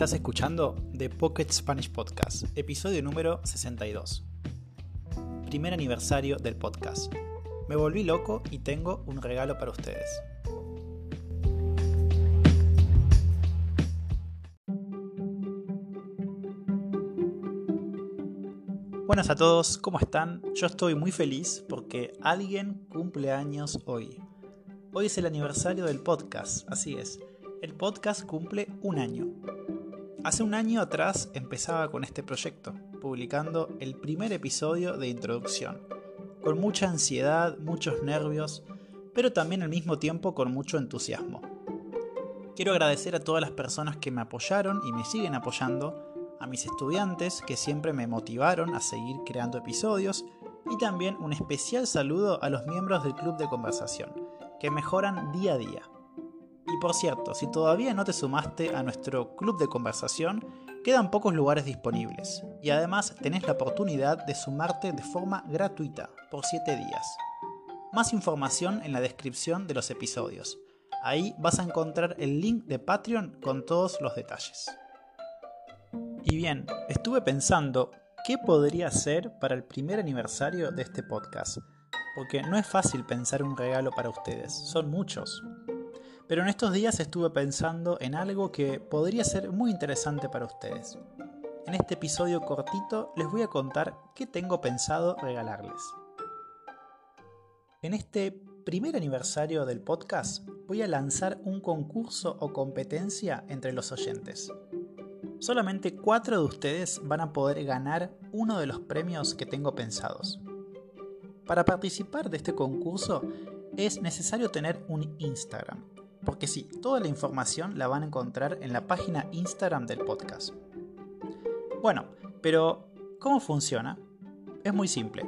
Estás escuchando The Pocket Spanish Podcast, episodio número 62. Primer aniversario del podcast. Me volví loco y tengo un regalo para ustedes. Buenas a todos, ¿cómo están? Yo estoy muy feliz porque alguien cumple años hoy. Hoy es el aniversario del podcast, así es. El podcast cumple un año. Hace un año atrás empezaba con este proyecto, publicando el primer episodio de introducción, con mucha ansiedad, muchos nervios, pero también al mismo tiempo con mucho entusiasmo. Quiero agradecer a todas las personas que me apoyaron y me siguen apoyando a mis estudiantes que siempre me motivaron a seguir creando episodios y también un especial saludo a los miembros del club de conversación, que mejoran día a día. Por cierto, si todavía no te sumaste a nuestro club de conversación, quedan pocos lugares disponibles y además tenés la oportunidad de sumarte de forma gratuita por 7 días. Más información en la descripción de los episodios. Ahí vas a encontrar el link de Patreon con todos los detalles. Y bien, estuve pensando qué podría ser para el primer aniversario de este podcast, porque no es fácil pensar un regalo para ustedes, son muchos. Pero en estos días estuve pensando en algo que podría ser muy interesante para ustedes. En este episodio cortito les voy a contar qué tengo pensado regalarles. En este primer aniversario del podcast voy a lanzar un concurso o competencia entre los oyentes solamente cuatro de ustedes van a poder ganar uno de los premios que tengo pensados. Para participar de este concurso es necesario tener un Instagram, porque sí, toda la información la van a encontrar en la página Instagram del podcast. Bueno, pero ¿cómo funciona? Es muy simple.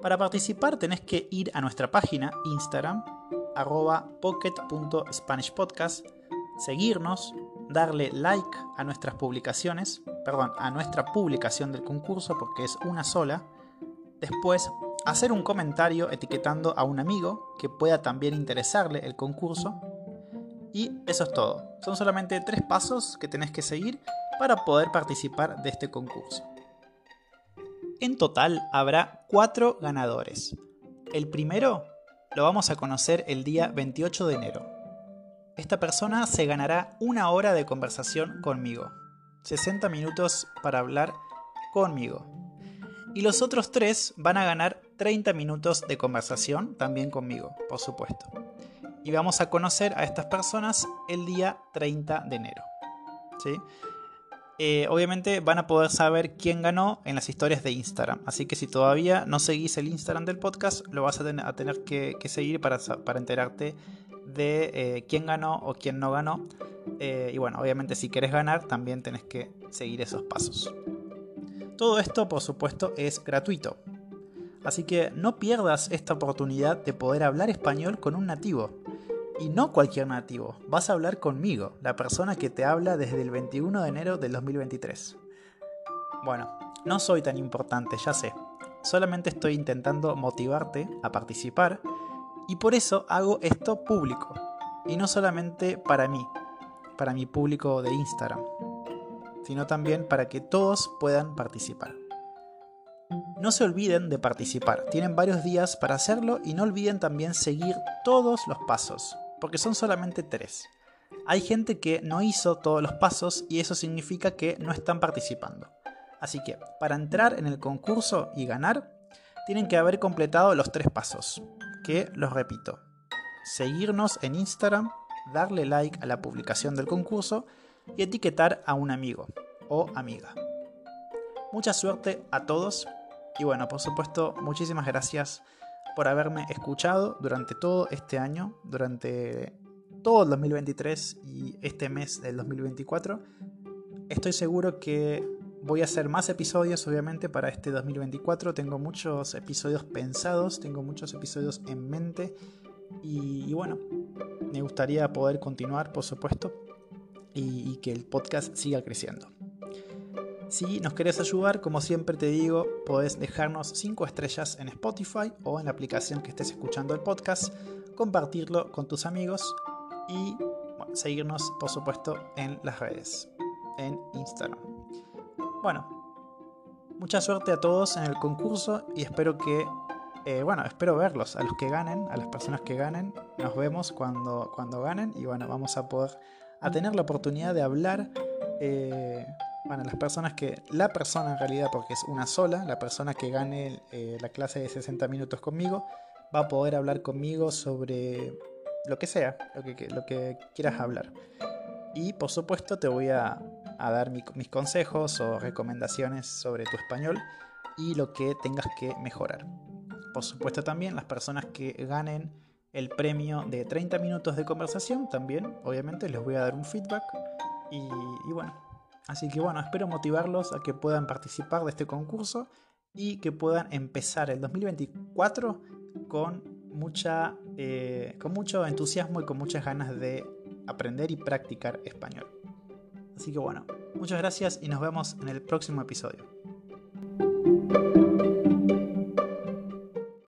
Para participar tenés que ir a nuestra página Instagram, arroba pocket.spanishpodcast, seguirnos, darle like a nuestras publicaciones, perdón, a nuestra publicación del concurso porque es una sola. Después, hacer un comentario etiquetando a un amigo que pueda también interesarle el concurso. Y eso es todo. Son solamente tres pasos que tenés que seguir para poder participar de este concurso. En total habrá cuatro ganadores. El primero lo vamos a conocer el día 28 de enero esta persona se ganará una hora de conversación conmigo. 60 minutos para hablar conmigo. Y los otros tres van a ganar 30 minutos de conversación también conmigo, por supuesto. Y vamos a conocer a estas personas el día 30 de enero. ¿Sí? Eh, obviamente van a poder saber quién ganó en las historias de Instagram. Así que si todavía no seguís el Instagram del podcast, lo vas a, tener que, seguir para, para enterarte de eh, quién ganó o quién no ganó. Eh, y bueno, obviamente si quieres ganar también tenés que seguir esos pasos. Todo esto, por supuesto, es gratuito. Así que no pierdas esta oportunidad de poder hablar español con un nativo. Y no cualquier nativo, vas a hablar conmigo, la persona que te habla desde el 21 de enero del 2023. Bueno, no soy tan importante, ya sé. Solamente estoy intentando motivarte a participar y por eso hago esto público. Y no solamente para mí, para mi público de Instagram, sino también para que todos puedan participar. No se olviden de participar, tienen varios días para hacerlo y no olviden también seguir todos los pasos, porque son solamente tres. Hay gente que no hizo todos los pasos y eso significa que no están participando. Así que, para entrar en el concurso y ganar, tienen que haber completado los tres pasos que los repito. Seguirnos en Instagram, darle like a la publicación del concurso y etiquetar a un amigo o amiga. Mucha suerte a todos y bueno, por supuesto, muchísimas gracias por haberme escuchado durante todo este año, durante todo el 2023 y este mes del 2024. Estoy seguro que Voy a hacer más episodios, obviamente, para este 2024. Tengo muchos episodios pensados, tengo muchos episodios en mente. Y, bueno, me gustaría poder continuar, por supuesto, y, que el podcast siga creciendo. Si nos querés ayudar, como siempre te digo, podés dejarnos 5 estrellas en Spotify o en la aplicación que estés escuchando el podcast, compartirlo con tus amigos y seguirnos, por supuesto, en las redes. en Instagram. Bueno, mucha suerte a todos en el concurso y espero que, eh, bueno, espero verlos, a los que ganen, a las personas que ganen. Nos vemos cuando, cuando ganen y bueno, vamos a poder, a tener la oportunidad de hablar. Eh, bueno, las personas que, la persona en realidad, porque es una sola, la persona que gane eh, la clase de 60 minutos conmigo, va a poder hablar conmigo sobre lo que sea, lo que, quieras hablar. Y por supuesto te voy a, dar mis consejos o recomendaciones sobre tu español y lo que tengas que mejorar. Por supuesto también las personas que ganen el premio de 30 minutos de conversación, también obviamente les voy a dar un feedback. Y bueno, así que bueno, espero motivarlos a que puedan participar de este concurso y que puedan empezar el 2024 con, mucha, eh, con mucho entusiasmo y con muchas ganas de aprender y practicar español. Así que bueno, muchas gracias y nos vemos en el próximo episodio.